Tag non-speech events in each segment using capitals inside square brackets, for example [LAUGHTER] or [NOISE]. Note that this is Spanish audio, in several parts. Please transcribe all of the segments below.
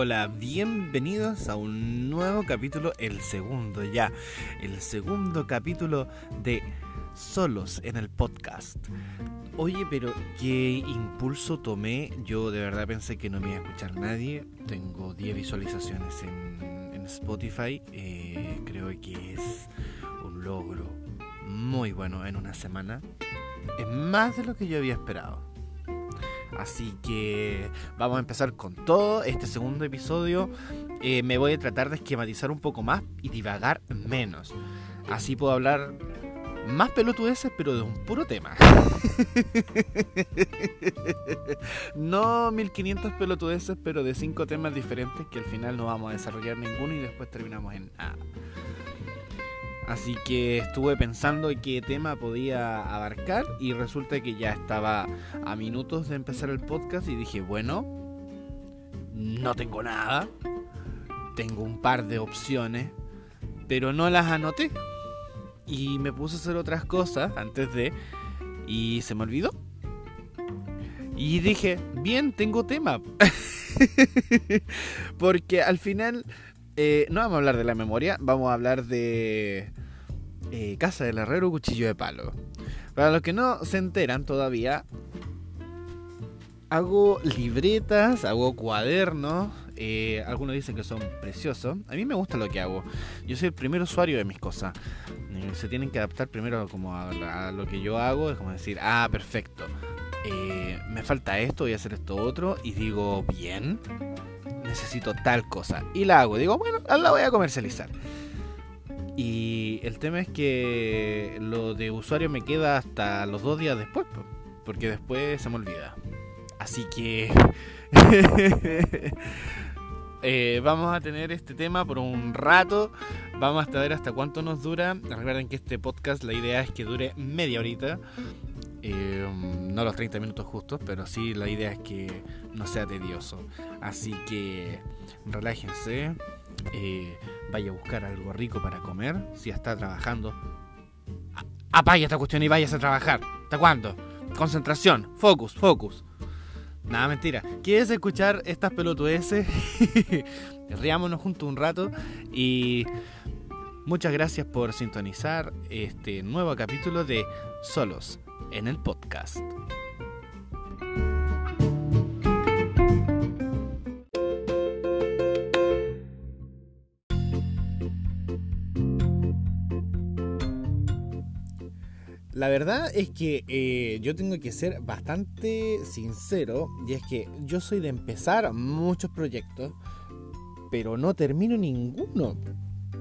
hola, bienvenidos a un nuevo capítulo, el segundo ya, el segundo capítulo de Solos en el podcast. Oye, pero qué impulso tomé, yo de verdad pensé que no me iba a escuchar nadie, tengo 10 visualizaciones en, Spotify, eh, creo que es un logro muy bueno en una semana, es más de lo que yo había esperado. Así que vamos a empezar con todo este segundo episodio. Eh, me voy a tratar de esquematizar un poco más y divagar menos. Así puedo hablar más pelotudeces, pero de un puro tema. [LAUGHS] no 1500 pelotudeces, pero de cinco temas diferentes que al final no vamos a desarrollar ninguno y después terminamos en nada. Así que estuve pensando en qué tema podía abarcar y resulta que ya estaba a minutos de empezar el podcast y dije, bueno, no tengo nada, tengo un par de opciones, pero no las anoté. Y me puse a hacer otras cosas antes de... Y se me olvidó. Y dije, bien, tengo tema. [LAUGHS] Porque al final eh, no vamos a hablar de la memoria, vamos a hablar de eh, Casa del Herrero Cuchillo de Palo. Para los que no se enteran todavía, hago libretas, hago cuadernos. Eh, algunos dicen que son preciosos. A mí me gusta lo que hago. Yo soy el primer usuario de mis cosas. Eh, se tienen que adaptar primero como a, lo que yo hago. Es como decir, ah, perfecto. me falta esto, voy a hacer esto otro. Y digo, bien, necesito tal cosa. Y la hago. Digo, bueno, la voy a comercializar. Y el tema es que lo de usuario me queda hasta los dos días después, porque después se me olvida. Así que [LAUGHS] eh, vamos a tener este tema por un rato. Vamos a ver hasta cuánto nos dura. Recuerden que este podcast la idea es que dure media horita. Eh, no los 30 minutos justos, pero sí la idea es que no sea tedioso. Así que relájense. Eh, vaya a buscar algo rico para comer, si está trabajando. Apague esta cuestión y vayas a trabajar. ¿Hasta cuándo? Concentración, focus, focus. Nada, mentira. ¿Quieres escuchar estas pelotudeces? [LAUGHS] Riámonos juntos un rato y muchas gracias por sintonizar este nuevo capítulo de Solos en el podcast. La verdad es que eh, yo tengo que ser bastante sincero y es que yo soy de empezar muchos proyectos, pero no termino ninguno.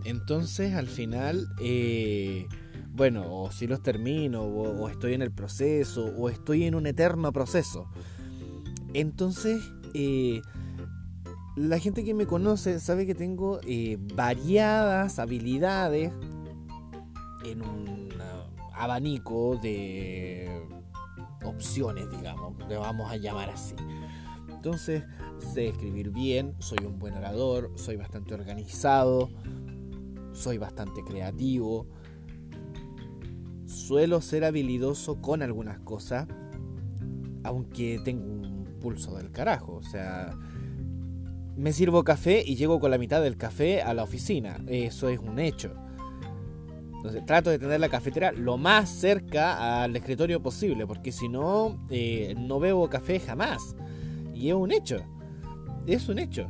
Entonces al final, eh, bueno, o si los termino, o, estoy en el proceso, o estoy en un eterno proceso. Entonces, eh, la gente que me conoce sabe que tengo variadas habilidades en un abanico de opciones, digamos, le vamos a llamar así. Entonces, sé escribir bien, soy un buen orador, soy bastante organizado, soy bastante creativo, suelo ser habilidoso con algunas cosas, aunque tengo un pulso del carajo, o sea, me sirvo café y llego con la mitad del café a la oficina, eso es un hecho entonces trato de tener la cafetera lo más cerca al escritorio posible, porque si no, eh, no bebo café jamás. Y es un hecho. Es un hecho.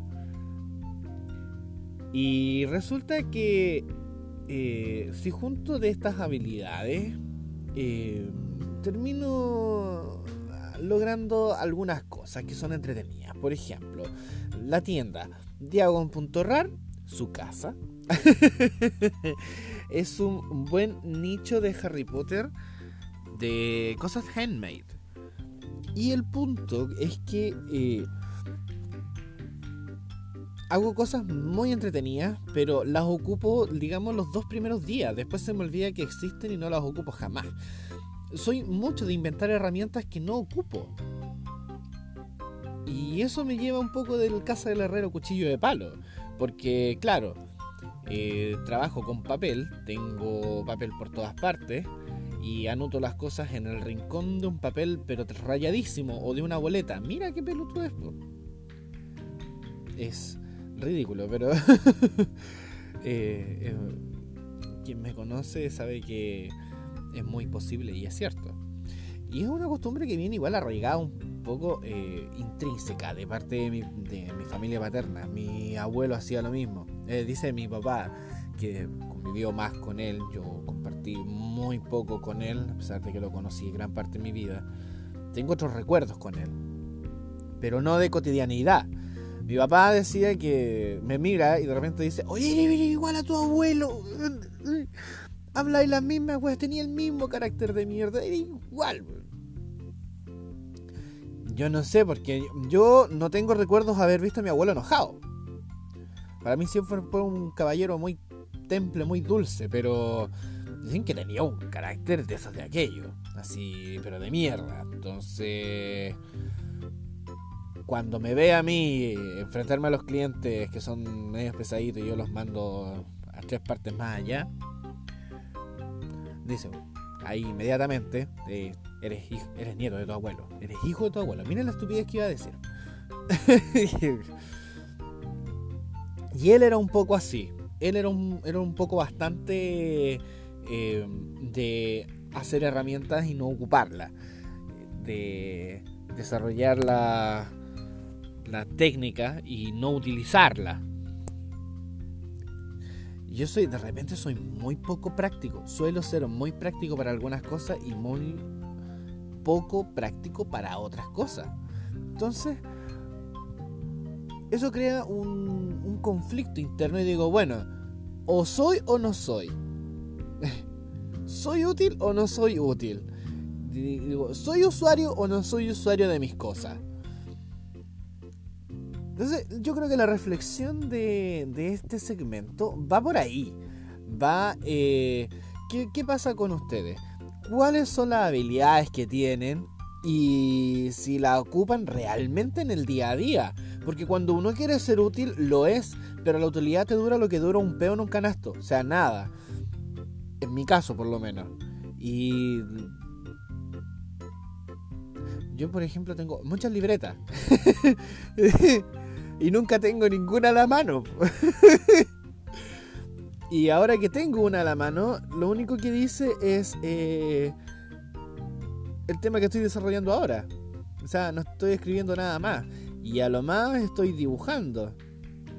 Y resulta que eh, si junto de estas habilidades, eh, termino logrando algunas cosas que son entretenidas. Por ejemplo, la tienda Diagon.rar, su casa. [LAUGHS] es un buen nicho de Harry Potter de cosas handmade. Y el punto es que eh, hago cosas muy entretenidas, pero las ocupo, digamos, los dos primeros días. Después se me olvida que existen y no las ocupo jamás. Soy mucho de inventar herramientas que no ocupo. Y eso me lleva un poco del casa del herrero cuchillo de palo. Porque, claro, eh, trabajo con papel, tengo papel por todas partes y anoto las cosas en el rincón de un papel pero rayadísimo o de una boleta. Mira qué pelotudo es. es ridículo, pero [LAUGHS] eh, quien me conoce sabe que es muy posible y es cierto. Y es una costumbre que viene igual arraigada un poco eh, intrínseca de parte de mi, de mi, familia paterna. Mi abuelo hacía lo mismo. Eh, dice mi papá que convivió más con él. Yo compartí muy poco con él, a pesar de que lo conocí gran parte de mi vida. Tengo otros recuerdos con él, pero no de cotidianidad. Mi papá decía que me mira y de repente dice, oye, eres igual a tu abuelo. Habláis las mismas, pues tenía el mismo carácter de mierda, era igual. Yo no sé, porque yo no tengo recuerdos de haber visto a mi abuelo enojado. Para mí siempre fue un caballero muy temple, muy dulce, pero dicen que tenía un carácter de esos de aquello. Así, pero de mierda. Entonces, cuando me ve a mí enfrentarme a los clientes que son medios pesaditos y yo los mando a tres partes más allá, dice ahí inmediatamente, eh, eres, eres nieto de tu abuelo, eres hijo de tu abuelo. Miren la estupidez que iba a decir. [LAUGHS] y él era un poco así. Él era un, era un poco bastante eh, de hacer herramientas y no ocuparlas. De desarrollar la, la técnica y no utilizarla. Yo soy, de repente soy muy poco práctico. Suelo ser muy práctico para algunas cosas y muy poco práctico para otras cosas. Entonces, eso crea un, conflicto interno y digo, bueno, o soy o no soy. [LAUGHS] ¿Soy útil o no soy útil? Digo, ¿soy usuario o no soy usuario de mis cosas? Entonces, yo creo que la reflexión de, este segmento va por ahí. Va, eh, ¿qué, pasa con ustedes? ¿Cuáles son las habilidades que tienen y si la ocupan realmente en el día a día? Porque cuando uno quiere ser útil, lo es, pero la utilidad te dura lo que dura un peo en un canasto. O sea, nada. En mi caso, por lo menos. Y yo, por ejemplo, tengo muchas libretas. [LAUGHS] y nunca tengo ninguna a la mano. [LAUGHS] y ahora que tengo una a la mano, lo único que dice es eh, el tema que estoy desarrollando ahora. O sea, no estoy escribiendo nada más. Y a lo más estoy dibujando.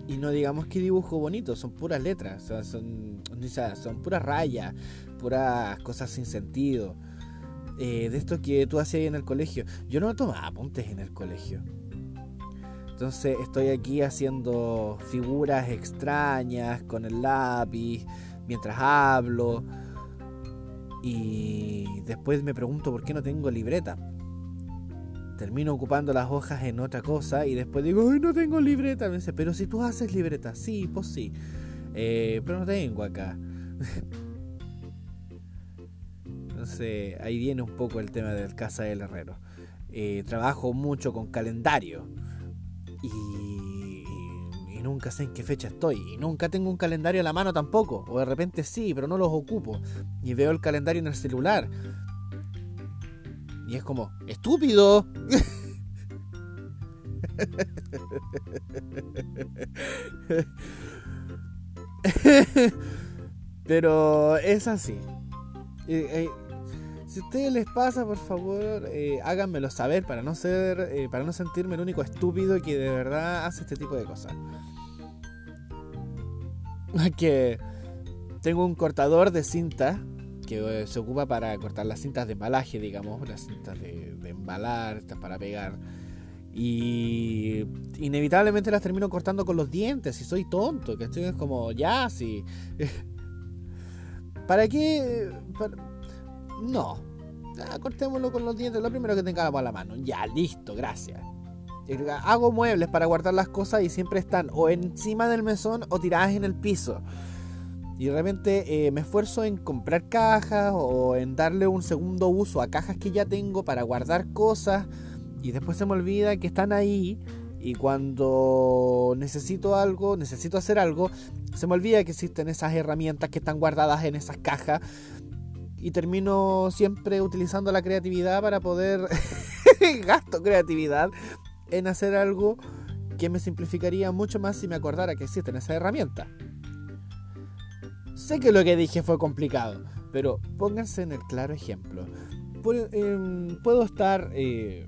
Y no digamos que dibujo bonito, son puras letras. Sea, son, son puras rayas, puras cosas sin sentido. Eh, de esto que tú hacías en el colegio. Yo no tomaba apuntes en el colegio. Entonces estoy aquí haciendo figuras extrañas con el lápiz mientras hablo. Y después me pregunto por qué no tengo libreta. Termino ocupando las hojas en otra cosa y después digo, no tengo libreta. Me dice, pero si tú haces libreta, sí, pues sí. Eh, pero no tengo acá. [LAUGHS] Entonces ahí viene un poco el tema del casa del herrero. Eh, trabajo mucho con calendario y, nunca sé en qué fecha estoy. Y nunca tengo un calendario a la mano tampoco. O de repente sí, pero no los ocupo. Y veo el calendario en el celular. Y es como, estúpido. Pero es así. Eh, eh, si a ustedes les pasa, por favor, eh, háganmelo saber para no ser, eh, para no sentirme el único estúpido que de verdad hace este tipo de cosas. [LAUGHS] Que tengo un cortador de cinta que eh, se ocupa para cortar las cintas de embalaje, digamos, las cintas de, embalar, estas para pegar. Y inevitablemente las termino cortando con los dientes y soy tonto, que estoy como, ya, sí. [LAUGHS] ¿Para qué? No. cortémoslo con los dientes, lo primero que tengamos a la mano. Ya, listo, gracias. Hago muebles para guardar las cosas y siempre están o encima del mesón o tiradas en el piso. Y de repente eh, me esfuerzo en comprar cajas o en darle un segundo uso a cajas que ya tengo para guardar cosas. Y después se me olvida que están ahí. Y cuando necesito algo, necesito hacer algo, se me olvida que existen esas herramientas que están guardadas en esas cajas y termino siempre utilizando la creatividad para poder [LAUGHS] gasto creatividad en hacer algo que me simplificaría mucho más si me acordara que existen esas herramientas. Sé que lo que dije fue complicado, pero pónganse en el claro ejemplo. Em, puedo estar eh,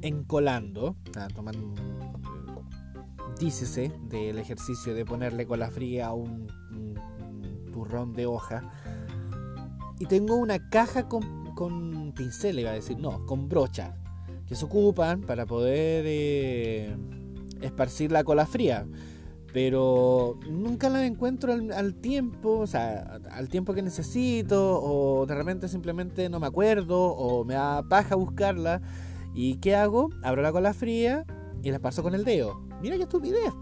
encolando, tomando, dícese del ejercicio de ponerle cola fría a un, turrón de hoja. Y tengo una caja con, con pincel, iba a decir, no, con brochas, que se ocupan para poder eh, esparcir la cola fría pero nunca la encuentro al, tiempo, o sea, al tiempo que necesito, o de repente simplemente no me acuerdo, o me da paja buscarla. ¿Y qué hago? Abro la cola fría y la paso con el dedo. Mira qué estupidez.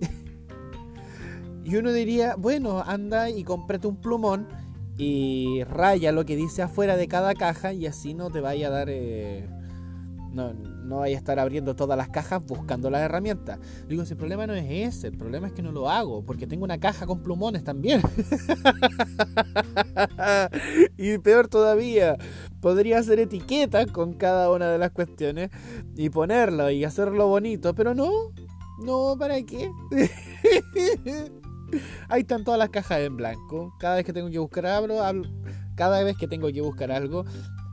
[LAUGHS] y uno diría, bueno, anda y cómprate un plumón y raya lo que dice afuera de cada caja y así no te vaya a dar... Eh, no, no vaya a estar abriendo todas las cajas buscando las herramientas. Digo, si el problema no es ese, el problema es que no lo hago, porque tengo una caja con plumones también. [LAUGHS] y peor todavía, podría hacer etiquetas con cada una de las cuestiones y ponerlo y hacerlo bonito, pero no, no, ¿para qué? [LAUGHS] Ahí están todas las cajas en blanco. Cada vez que tengo que buscar abro, cada vez que tengo que buscar algo,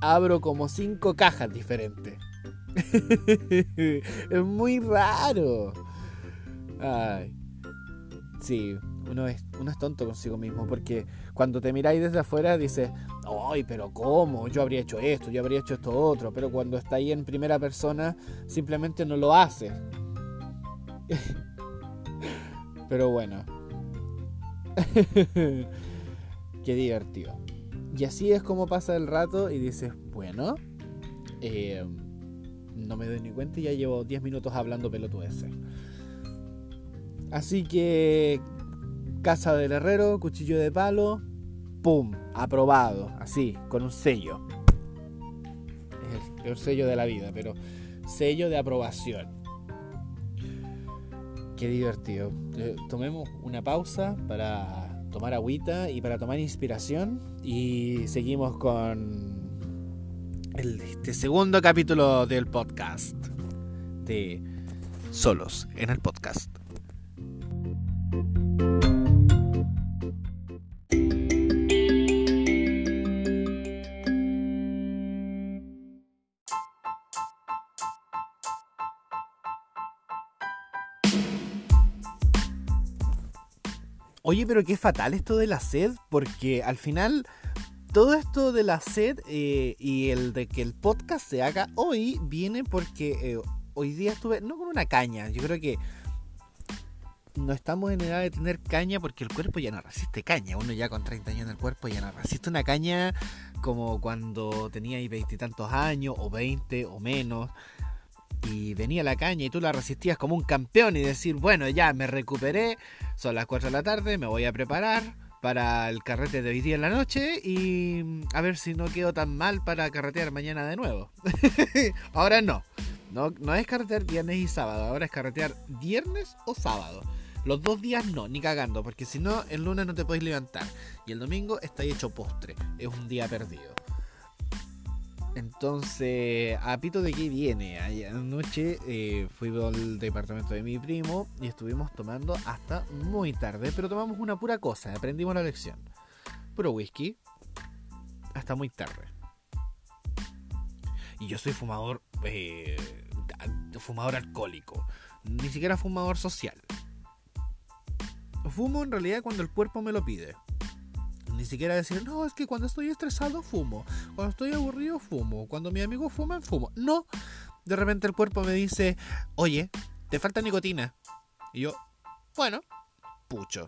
abro como cinco cajas diferentes. [LAUGHS] es muy raro. Ay. Sí, uno es, uno es tonto consigo mismo porque cuando te miráis desde afuera dices, ay, pero ¿cómo? Yo habría hecho esto, yo habría hecho esto otro, pero cuando está ahí en primera persona simplemente no lo haces. [LAUGHS] pero bueno. [LAUGHS] Qué divertido. Y así es como pasa el rato y dices, bueno, eh, no me doy ni cuenta y ya llevo 10 minutos hablando pelotudeces. Así que casa del herrero, cuchillo de palo, ¡pum! Aprobado, así, con un sello. Es el peor sello de la vida, pero sello de aprobación. Qué divertido. Eh, tomemos una pausa para tomar agüita y para tomar inspiración y seguimos con el este segundo capítulo del podcast de Solos en el podcast. Oye, pero qué fatal esto de la sed, porque al final todo esto de la sed eh, y el de que el podcast se haga hoy viene porque eh, hoy día estuve, no con una caña, yo creo que no estamos en edad de tener caña porque el cuerpo ya no resiste caña. Uno ya con 30 años en el cuerpo ya no resiste una caña como cuando teníais veintitantos años o 20 o menos. Y venía la caña y tú la resistías como un campeón y decir, bueno, ya me recuperé, son las 4 de la tarde, me voy a preparar para el carrete de hoy día en la noche y a ver si no quedo tan mal para carretear mañana de nuevo. [LAUGHS] ahora no. no. No es carretear viernes y sábado, ahora es carretear viernes o sábado. Los dos días no, ni cagando, porque si no, el lunes no te podéis levantar. Y el domingo está hecho postre. Es un día perdido. Entonces, a pito de qué viene. Anoche eh, fui al departamento de mi primo y estuvimos tomando hasta muy tarde, pero tomamos una pura cosa, aprendimos la lección. Puro whisky, hasta muy tarde. Y yo soy fumador, eh, fumador alcohólico, ni siquiera fumador social. Fumo en realidad cuando el cuerpo me lo pide. Siquiera decir, no, es que cuando estoy estresado fumo. Cuando estoy aburrido fumo. Cuando mis amigos fuman, fumo. No. De repente el cuerpo me dice, oye, te falta nicotina. Y yo, bueno, pucho.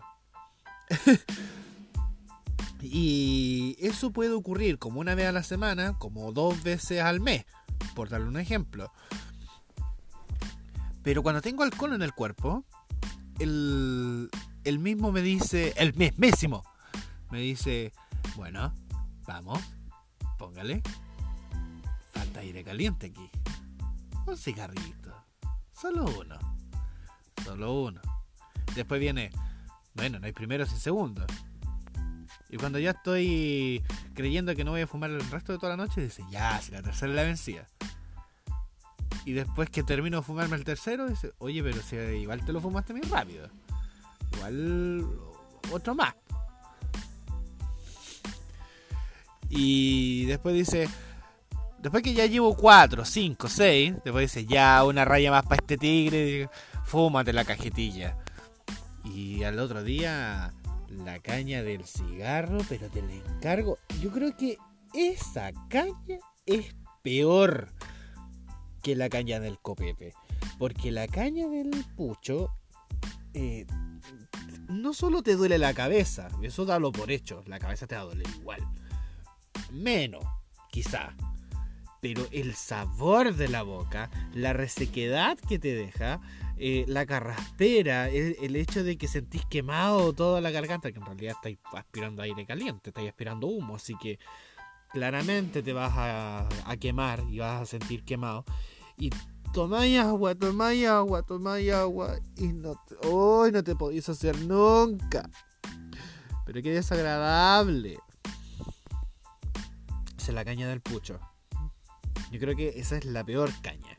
[LAUGHS] y eso puede ocurrir como una vez a la semana, como dos veces al mes, por darle un ejemplo. Pero cuando tengo alcohol en el cuerpo, el, el mismo me dice, el mismísimo, me dice, bueno, vamos, póngale. Falta aire caliente aquí. Un cigarrito. Solo uno. Solo uno. Después viene, bueno, no hay primero sin segundo. Y cuando ya estoy creyendo que no voy a fumar el resto de toda la noche, dice, ya, si la tercera la vencida. Y después que termino de fumarme el tercero, dice, oye, pero si igual te lo fumaste muy rápido. Igual otro más. Y después dice, después que ya llevo 4, 5, 6, después dice, ya una raya más para este tigre, fúmate la cajetilla. Y al otro día, la caña del cigarro, pero te la encargo. Yo creo que esa caña es peor que la caña del copete. Porque la caña del pucho eh, no solo te duele la cabeza, eso dalo por hecho, la cabeza te va a doler igual. Menos, quizá. Pero el sabor de la boca, la resequedad que te deja, eh, la carraspera, el, hecho de que sentís quemado toda la garganta, que en realidad estáis aspirando aire caliente, estáis aspirando humo, así que claramente te vas a, quemar y vas a sentir quemado. Y tomáis agua, tomáis agua, tomáis agua y no te, hoy no te podéis hacer nunca. Pero qué desagradable. La caña del pucho. Yo creo que esa es la peor caña.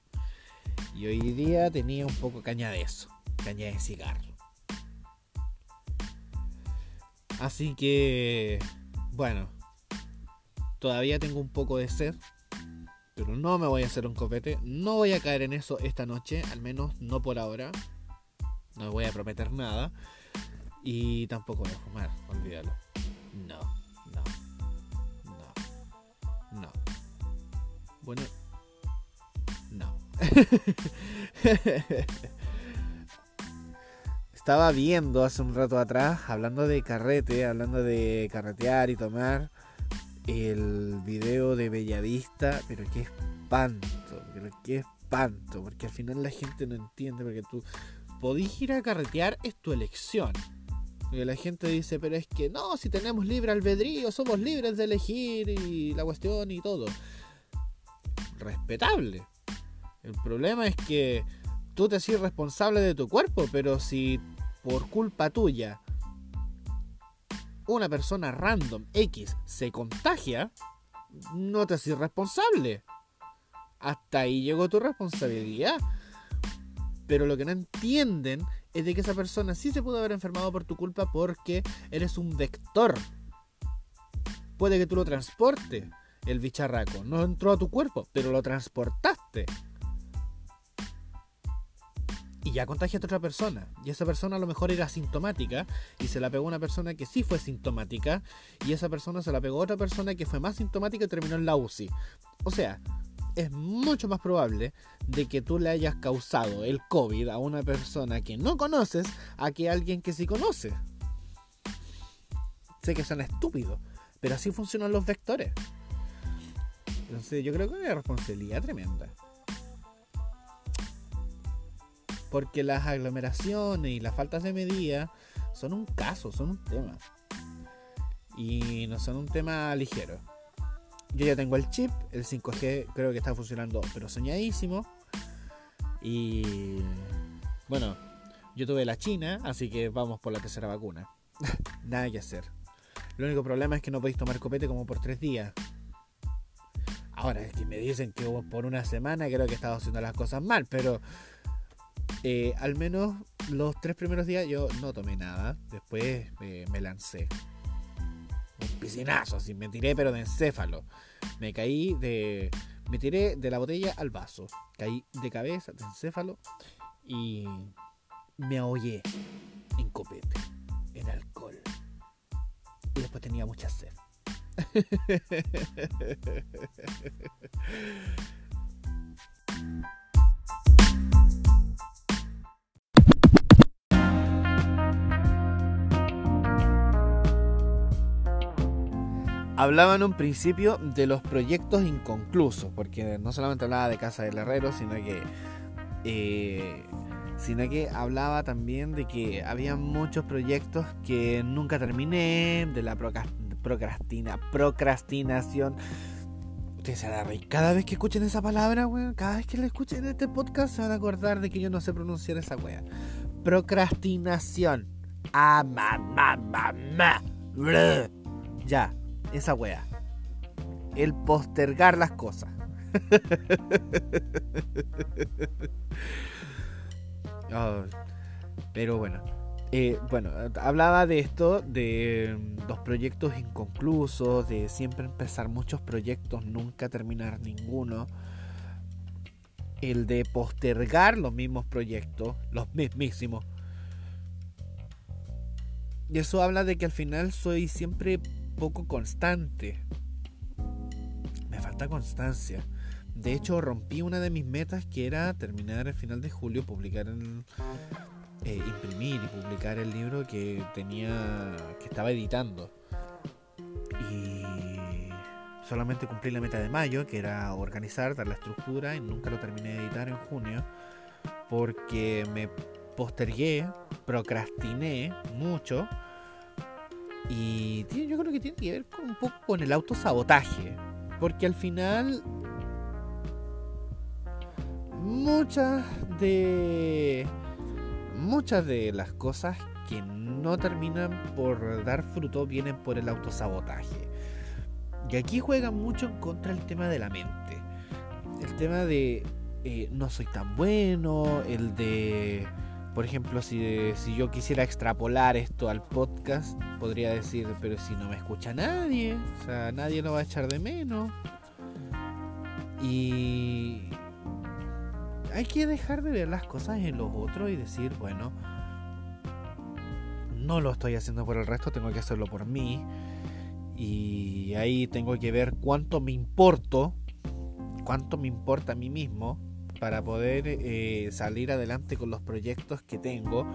Y hoy día tenía un poco caña de eso. Caña de cigarro. Así que, bueno, todavía tengo un poco de sed pero no me voy a hacer un copete. No voy a caer en eso esta noche, al menos no por ahora. No voy a prometer nada. Y tampoco voy a fumar, olvídalo. No, no, no, no. Bueno, no. [LAUGHS] Estaba viendo hace un rato atrás, hablando de carrete, hablando de carretear y tomar el video de Bellavista, pero qué espanto, pero qué espanto, porque al final la gente no entiende, porque tú podís ir a carretear, es tu elección. Porque la gente dice, pero es que no, si tenemos libre albedrío, somos libres de elegir y la cuestión y todo. Respetable. El problema es que tú te haces responsable de tu cuerpo, pero si por culpa tuya una persona random X se contagia, no te haces responsable. Hasta ahí llegó tu responsabilidad. Pero lo que no entienden es de que esa persona sí se pudo haber enfermado por tu culpa porque eres un vector. Puede que tú lo transporte, el bicharraco. No entró a tu cuerpo, pero lo transportaste y ya contagiaste a otra persona. Y esa persona a lo mejor era asintomática y se la pegó una persona que sí fue sintomática y esa persona se la pegó a otra persona que fue más sintomática y terminó en la UCI. O sea, es mucho más probable de que tú le hayas causado el COVID a una persona que no conoces a que alguien que sí conoce. Sé que son estúpidos, pero así funcionan los vectores. Entonces yo creo que es una responsabilidad tremenda. Porque las aglomeraciones y las faltas de medida son un caso, son un tema. Y no son un tema ligero. Yo ya tengo el chip, el 5G creo que está funcionando, pero soñadísimo. Y bueno, yo tuve la China, así que vamos por la tercera vacuna. [LAUGHS] Nada que hacer. El único problema es que no podéis tomar copete como por tres días. Ahora, es que me dicen que por una semana creo que he estado haciendo las cosas mal, pero eh, al menos los tres primeros días yo no tomé nada. Después eh, me lancé. Piscinazo, así me tiré, pero de encéfalo. Me caí de. Me tiré de la botella al vaso. Caí de cabeza, de encéfalo. Y me ahogué en copete, en alcohol. Y después tenía mucha sed. [LAUGHS] hablaba en un principio de los proyectos inconclusos, porque no solamente hablaba de Casa del Herrero, sino que, eh, sino que hablaba también de que había muchos proyectos que nunca terminé, de la procrastina, procrastinación. Ustedes se van a reír. Cada vez que escuchen esa palabra, weón, cada vez que la escuchen en este podcast se van a acordar de que yo no sé pronunciar esa weá. Procrastinación. Ah, mamá, mamá. Ya, esa wea. El postergar las cosas. Oh, [LAUGHS] pero bueno. Eh, bueno, hablaba de esto, de mm, los proyectos inconclusos, de siempre empezar muchos proyectos, nunca terminar ninguno. El de postergar los mismos proyectos, los mismísimos. Y eso habla de que al final soy siempre poco constante. Me falta constancia. De hecho, rompí una de mis metas que era terminar el final de julio, publicar eh, imprimir y publicar el libro que tenía que estaba editando y solamente cumplí la meta de mayo que era organizar dar la estructura y nunca lo terminé de editar en junio porque me postergué procrastiné mucho y yo creo que tiene que ver con un poco con el autosabotaje porque al final muchas de muchas de las cosas que no terminan por dar fruto vienen por el autosabotaje. Y aquí juega mucho en contra el tema de la mente. El tema de eh, no soy tan bueno, el de, por ejemplo, si, si yo quisiera extrapolar esto al podcast, podría decir, pero si no me escucha nadie, o sea, nadie lo va a echar de menos. Y, hay que dejar de ver las cosas en los otros y decir, bueno, no lo estoy haciendo por el resto, tengo que hacerlo por mí. Y ahí tengo que ver cuánto me importo, cuánto me importa a mí mismo para poder eh, salir adelante con los proyectos que tengo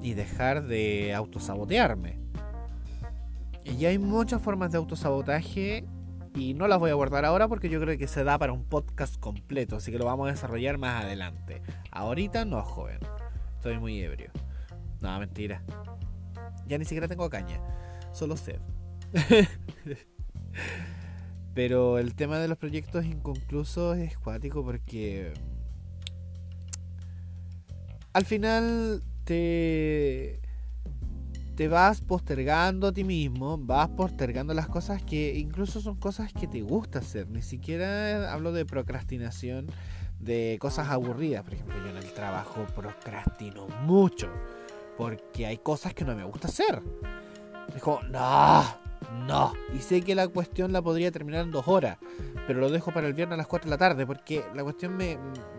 y dejar de autosabotearme. Y hay muchas formas de autosabotaje y no las voy a abordar ahora porque yo creo que se da para un podcast completo, así que lo vamos a desarrollar más adelante. Ahorita no, joven. Estoy muy ebrio. No, mentira. Ya ni siquiera tengo caña, solo sed. [LAUGHS] Pero el tema de los proyectos inconclusos es cuático porque al final te te vas postergando a ti mismo, vas postergando las cosas que incluso son cosas que te gusta hacer. Ni siquiera hablo de procrastinación, de cosas aburridas. Por ejemplo, yo en el trabajo procrastino mucho porque hay cosas que no me gusta hacer. Como, no, no. Y sé que la cuestión la podría terminar en dos horas, pero lo dejo para el viernes a las 4 de la tarde porque la cuestión me,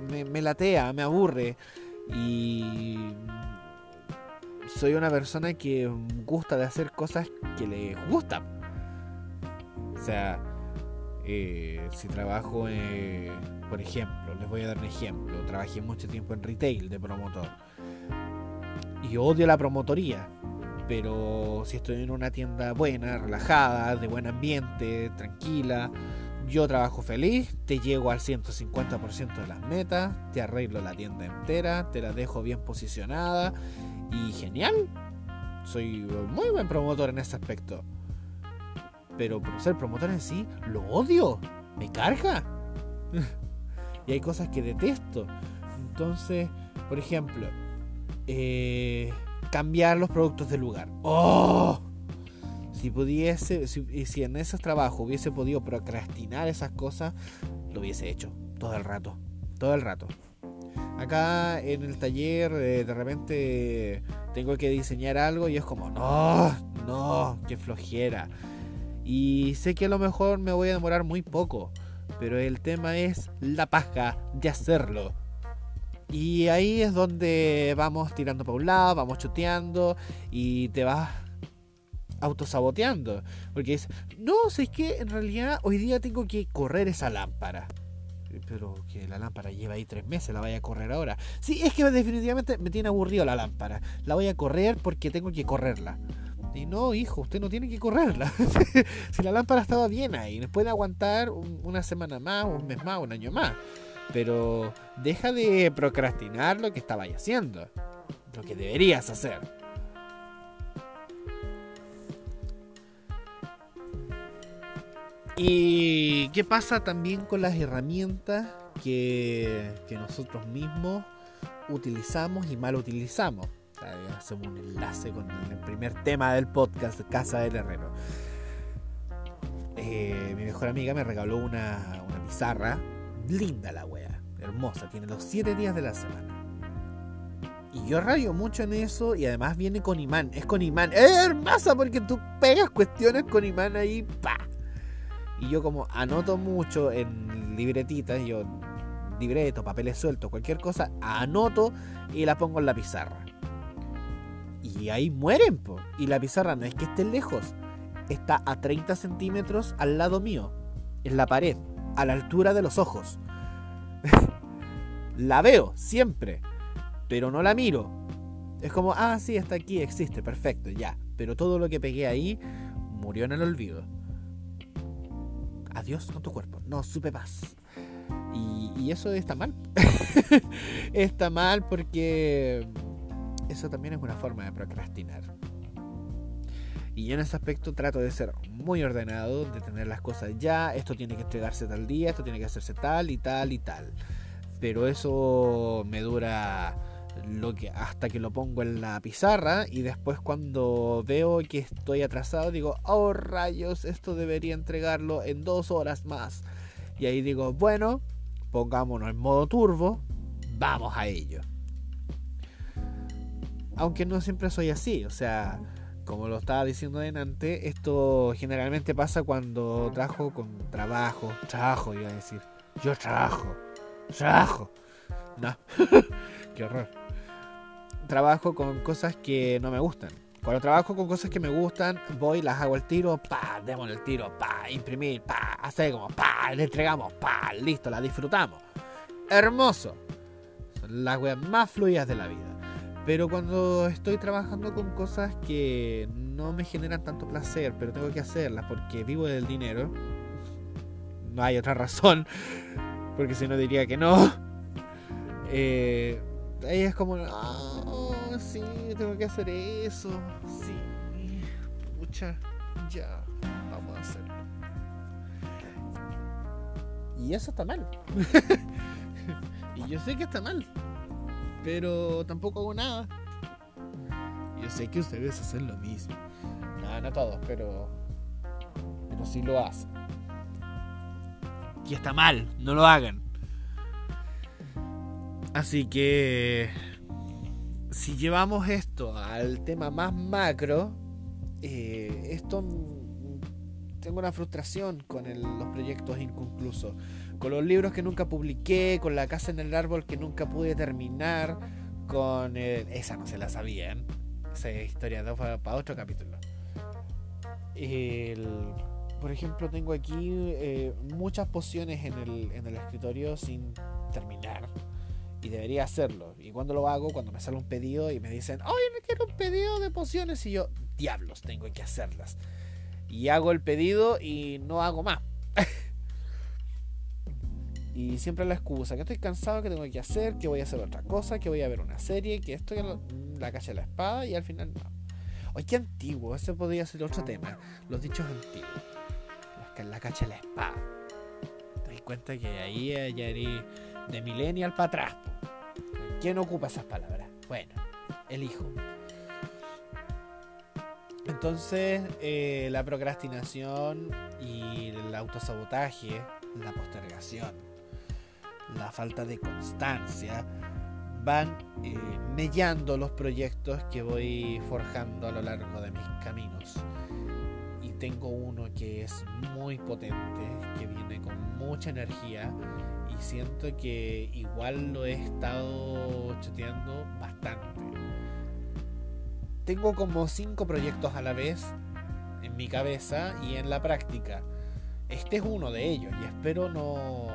me, latea, me aburre. Y soy una persona que gusta de hacer cosas que le gustan. O sea, eh, si trabajo, por ejemplo, les voy a dar un ejemplo, trabajé mucho tiempo en retail de promotor. Y odio la promotoría. Pero si estoy en una tienda buena, relajada, de buen ambiente, tranquila, yo trabajo feliz, te llego al 150% de las metas, te arreglo la tienda entera, te la dejo bien posicionada y genial. Soy muy buen promotor en ese aspecto. Pero por ser promotor en sí, lo odio. Me carga. [LAUGHS] y hay cosas que detesto. Entonces, por ejemplo, eh, cambiar los productos del lugar. ¡Oh! Si pudiese, si, si en esos trabajos hubiese podido procrastinar esas cosas, lo hubiese hecho todo el rato. Todo el rato. Acá en el taller eh, de repente tengo que diseñar algo y es como, no, no, qué flojera. Y sé que a lo mejor me voy a demorar muy poco, pero el tema es la paja de hacerlo. Y ahí es donde vamos tirando para un lado, vamos chuteando y te vas autosaboteando. Porque es, no, sé que en realidad hoy día tengo que correr esa lámpara pero que la lámpara lleva ahí tres meses, la vaya a correr ahora. Sí, es que definitivamente me tiene aburrido la lámpara. La voy a correr porque tengo que correrla. Y no, hijo, usted no tiene que correrla. [LAUGHS] si la lámpara estaba bien ahí, puede aguantar una semana más, un mes más, un año más. Pero deja de procrastinar lo que estabas haciendo. Lo que deberías hacer. ¿Y qué pasa también con las herramientas que, nosotros mismos utilizamos y mal utilizamos? Hacemos un enlace con el primer tema del podcast, Casa del Herrero. Eh, mi mejor amiga me regaló una, pizarra linda la wea, hermosa, tiene los 7 días de la semana. Y yo rayo mucho en eso y además viene con imán, es con imán, es hermosa porque tú pegas cuestiones con imán ahí, pa. Y yo como anoto mucho en libretitas, yo libreto, papeles sueltos, cualquier cosa, anoto y la pongo en la pizarra. Y ahí mueren, po. Y la pizarra no es que esté lejos, está a 30 centímetros al lado mío, en la pared, a la altura de los ojos. [LAUGHS] la veo siempre, pero no la miro. Es como, ah, sí, está aquí, existe, perfecto, ya. Pero todo lo que pegué ahí murió en el olvido. Adiós con tu cuerpo. No, supe paz. Y, eso está mal. [LAUGHS] está mal porque eso también es una forma de procrastinar. Y en ese aspecto trato de ser muy ordenado, de tener las cosas ya, esto tiene que entregarse tal día, esto tiene que hacerse tal y tal y tal. Pero eso me dura hasta que lo pongo en la pizarra y después cuando veo que estoy atrasado digo, oh rayos, esto debería entregarlo en dos horas más. Y ahí digo, bueno, pongámonos en modo turbo, vamos a ello. Aunque no siempre soy así, o sea, como lo estaba diciendo delante, esto generalmente pasa cuando trabajo con trabajo, trabajo iba a decir, yo trabajo, trabajo. No, [LAUGHS] qué horror. Trabajo con cosas que no me gustan. Cuando trabajo con cosas que me gustan, voy, las hago el tiro, pa, demos el tiro, pa, imprimir, pa, hacemos, pa, le entregamos, pa, listo, la disfrutamos. Hermoso. Son las weas más fluidas de la vida. Pero cuando estoy trabajando con cosas que no me generan tanto placer, pero tengo que hacerlas porque vivo del dinero, no hay otra [LAUGHS] razón, porque si no diría que no. Eh, ahí es como, ah, sí, tengo que hacer eso, sí, pucha, ya, vamos a hacerlo. Y eso está mal. [LAUGHS] y yo sé que está mal, pero tampoco hago nada. Yo sé que ustedes hacen lo mismo. No, no todos, pero, pero sí lo hacen. Y está mal, no lo hagan. Así que si llevamos esto al tema más macro, eh, esto tengo una frustración con los proyectos inconclusos, con los libros que nunca publiqué, con la casa en el árbol que nunca pude terminar, con esa no se la sabían, esa historia de para otro capítulo. por ejemplo, tengo aquí eh, muchas pociones en el, en el escritorio sin terminar y debería hacerlo. Y cuando lo hago, cuando me sale un pedido y me dicen, oye, me quiero un pedido de pociones, y yo, diablos, tengo que hacerlas. Y hago el pedido y no hago más. Y siempre la excusa, que estoy cansado, que tengo que hacer, que voy a hacer otra cosa, que voy a ver una serie, que esto, que la calle de la espada, y al final no. Oye, qué antiguo, ese podría ser otro tema. Los dichos antiguos. La cacha de la espada. Te das cuenta que ahí ya eres de millennial para atrás. ¿Quién ocupa esas palabras? Bueno, el hijo. Entonces, eh, la procrastinación y el autosabotaje, la postergación, la falta de constancia, van eh, mellando los proyectos que voy forjando a lo largo de mis caminos. Y tengo uno que es muy potente, que viene con mucha energía siento que igual lo he estado chuteando bastante. Tengo como cinco proyectos a la vez en mi cabeza y en la práctica. Este es uno de ellos y espero no,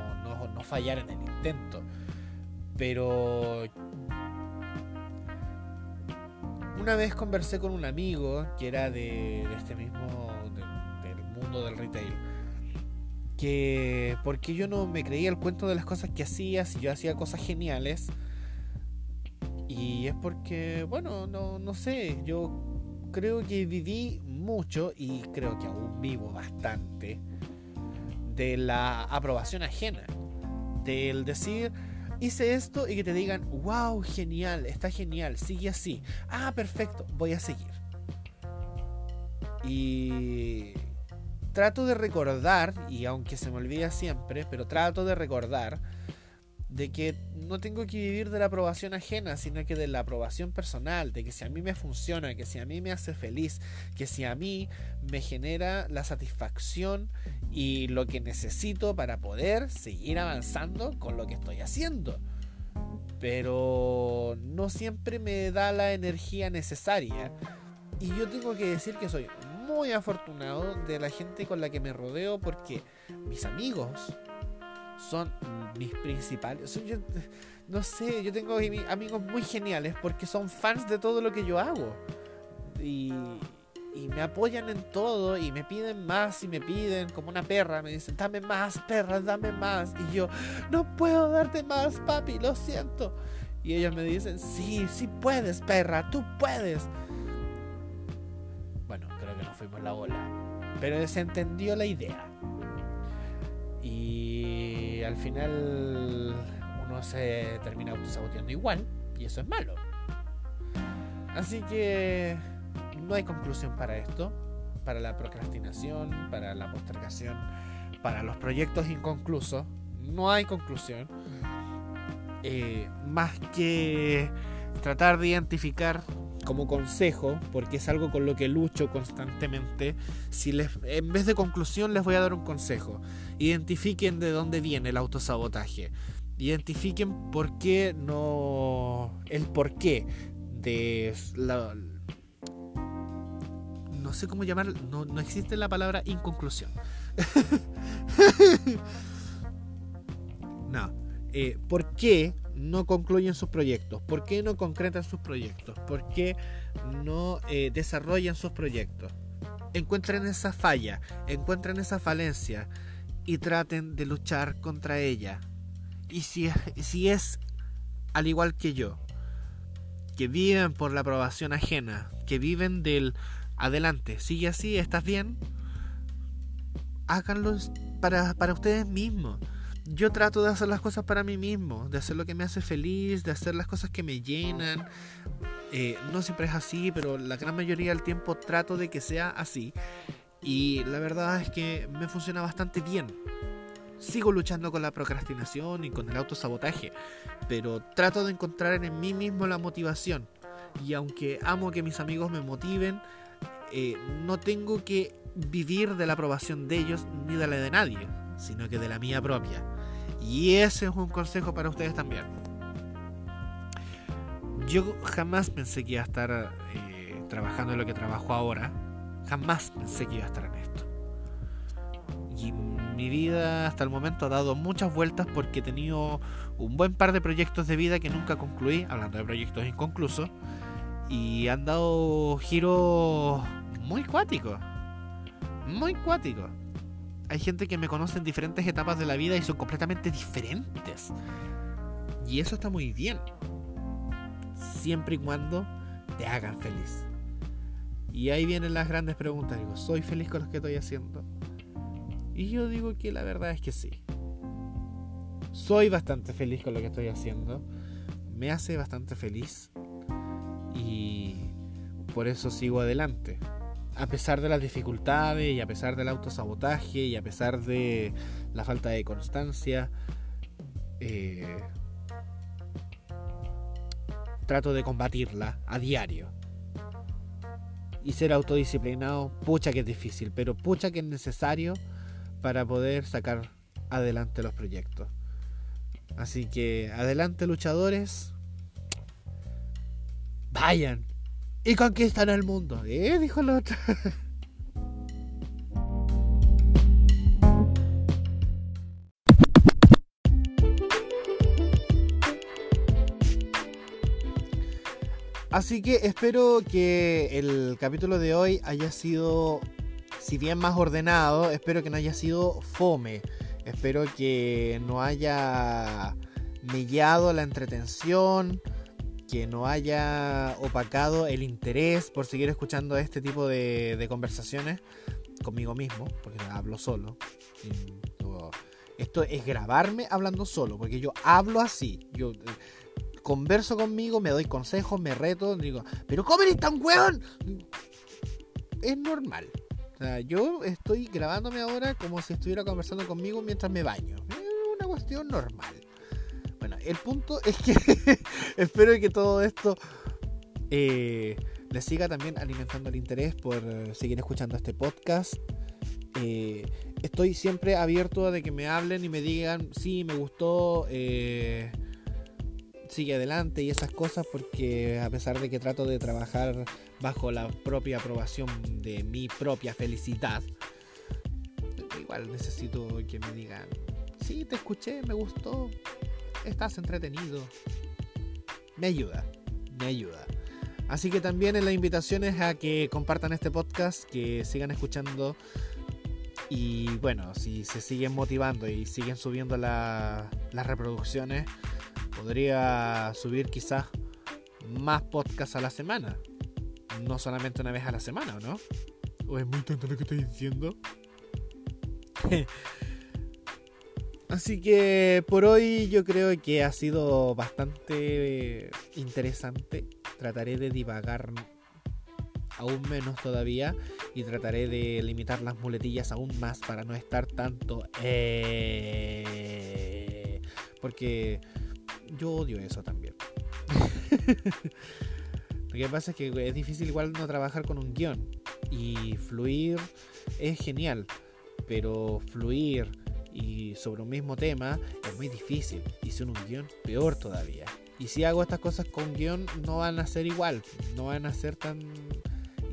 no, fallar en el intento. Pero una vez conversé con un amigo que era de, este mismo, del mundo del retail que porque yo no me creía el cuento de las cosas que hacía, si yo hacía cosas geniales. Y es porque, bueno, no, no sé, yo creo que viví mucho y creo que aún vivo bastante de la aprobación ajena. Del decir, hice esto y que te digan, wow, genial, está genial, sigue así. Ah, perfecto, voy a seguir. Y trato de recordar, y aunque se me olvida siempre, pero trato de recordar de que no tengo que vivir de la aprobación ajena, sino que de la aprobación personal, de que si a mí me funciona, que si a mí me hace feliz, que si a mí me genera la satisfacción y lo que necesito para poder seguir avanzando con lo que estoy haciendo. Pero no siempre me da la energía necesaria. Y yo tengo que decir que soy muy afortunado de la gente con la que me rodeo porque mis amigos, son mis principales. no sé, yo tengo amigos muy geniales porque son fans de todo lo que yo hago. Y, me apoyan en todo y me piden más y me piden como una perra. Me dicen, dame más, perra, dame más. Y yo, no puedo darte más, papi, lo siento. Y ellos me dicen, sí, sí puedes, perra, tú puedes. Bueno, creo que nos fuimos la ola. Pero se entendió la idea. Al final uno se termina autosaboteando igual. Y eso es malo. Así que no hay conclusión para esto. Para la procrastinación, para la postergación, para los proyectos inconclusos. No hay conclusión. Eh, más que tratar de identificar como consejo, porque es algo con lo que lucho constantemente, si les, en vez de conclusión les voy a dar un consejo. Identifiquen de dónde viene el autosabotaje. Identifiquen por qué no... el por qué de. No sé cómo llamar, no, no existe la palabra inconclusión. [LAUGHS] no. Eh, ¿Por qué no concluyen sus proyectos? ¿Por qué no concretan sus proyectos? ¿Por qué no eh, desarrollan sus proyectos? Encuentren esa falla, encuentren esa falencia y traten de luchar contra ella. Y si, si es al igual que yo, que viven por la aprobación ajena, que viven del adelante, sigue así, estás bien, háganlo para, para ustedes mismos yo trato de hacer las cosas para mí mismo, de hacer lo que me hace feliz, de hacer las cosas que me llenan. Eh, no siempre es así, pero la gran mayoría del tiempo trato de que sea así. Y la verdad es que me funciona bastante bien. Sigo luchando con la procrastinación y con el autosabotaje, pero trato de encontrar en mí mismo la motivación. Y aunque amo que mis amigos me motiven, eh, no tengo que vivir de la aprobación de ellos ni de la de nadie, sino que de la mía propia. Y ese es un consejo para ustedes también. Yo jamás pensé que iba a estar eh, trabajando en lo que trabajo ahora. Jamás pensé que iba a estar en esto. Y mi vida hasta el momento ha dado muchas vueltas porque he tenido un buen par de proyectos de vida que nunca concluí, hablando de proyectos inconclusos. Y han dado giros muy cuáticos. Muy cuáticos hay gente que me conoce en diferentes etapas de la vida y son completamente diferentes. Y eso está muy bien. Siempre y cuando te hagan feliz. Y ahí vienen las grandes preguntas. Digo, ¿soy feliz con lo que estoy haciendo? Y yo digo que la verdad es que sí. Soy bastante feliz con lo que estoy haciendo. Me hace bastante feliz. Y por eso sigo adelante a pesar de las dificultades y a pesar del autosabotaje y a pesar de la falta de constancia, eh, trato de combatirla a diario. Y ser autodisciplinado, pucha que es difícil, pero pucha que es necesario para poder sacar adelante los proyectos. Así que adelante luchadores, vayan, y conquistan el mundo. ¿Eh? Dijo el otro. Así que espero que el capítulo de hoy haya sido, si bien más ordenado, espero que no haya sido fome. Espero que no haya mellado la entretención que no haya opacado el interés por seguir escuchando este tipo de, conversaciones conmigo mismo, porque hablo solo. Esto es grabarme hablando solo, porque yo hablo así. Yo eh, converso conmigo, me doy consejos, me reto, digo, pero ¿cómo eres tan weón? Es normal. sea, yo estoy grabándome ahora como si estuviera conversando conmigo mientras me baño. Es una cuestión normal. Bueno, el punto es que [LAUGHS] espero que todo esto eh, les siga también alimentando el interés por seguir escuchando este podcast. Eh, estoy siempre abierto a de que me hablen y me digan, sí, me gustó, eh, sigue adelante y esas cosas, porque a pesar de que trato de trabajar bajo la propia aprobación de mi propia felicidad, igual necesito que me digan, sí, te escuché, me gustó, estás entretenido. Me ayuda, me ayuda. Así que también en la invitación es a que compartan este podcast, que sigan escuchando y bueno, si se siguen motivando y siguen subiendo las reproducciones, podría subir quizás más podcasts a la semana. No solamente una vez a la semana, ¿no? ¿O es muy tonto lo que estoy diciendo? [LAUGHS] Así que por hoy yo creo que ha sido bastante interesante. Trataré de divagar aún menos todavía y trataré de limitar las muletillas aún más para no estar tanto eh, porque yo odio eso también [LAUGHS] lo que pasa es que es difícil igual no trabajar con un guion y fluir es genial pero fluir y sobre un mismo tema es muy difícil y un guion peor todavía y si hago estas cosas con guion no van a ser igual no van a ser tan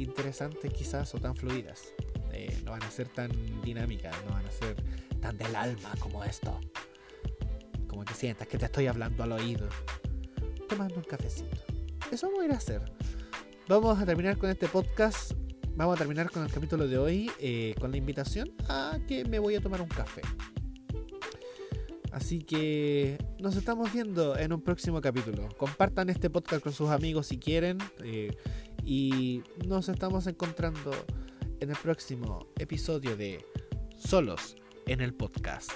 interesantes quizás o tan fluidas. Eh, no van a ser tan dinámicas, no van a ser tan del alma como esto. Como que sientas que te estoy hablando al oído. Tomando un cafecito. Eso vamos a ir a hacer. Vamos a terminar con este podcast. Vamos a terminar con el capítulo de hoy eh, con la invitación a que me voy a tomar un café. Así que nos estamos viendo en un próximo capítulo. Compartan este podcast con sus amigos si quieren. Eh, y nos estamos encontrando en el próximo episodio de Solos en el Podcast.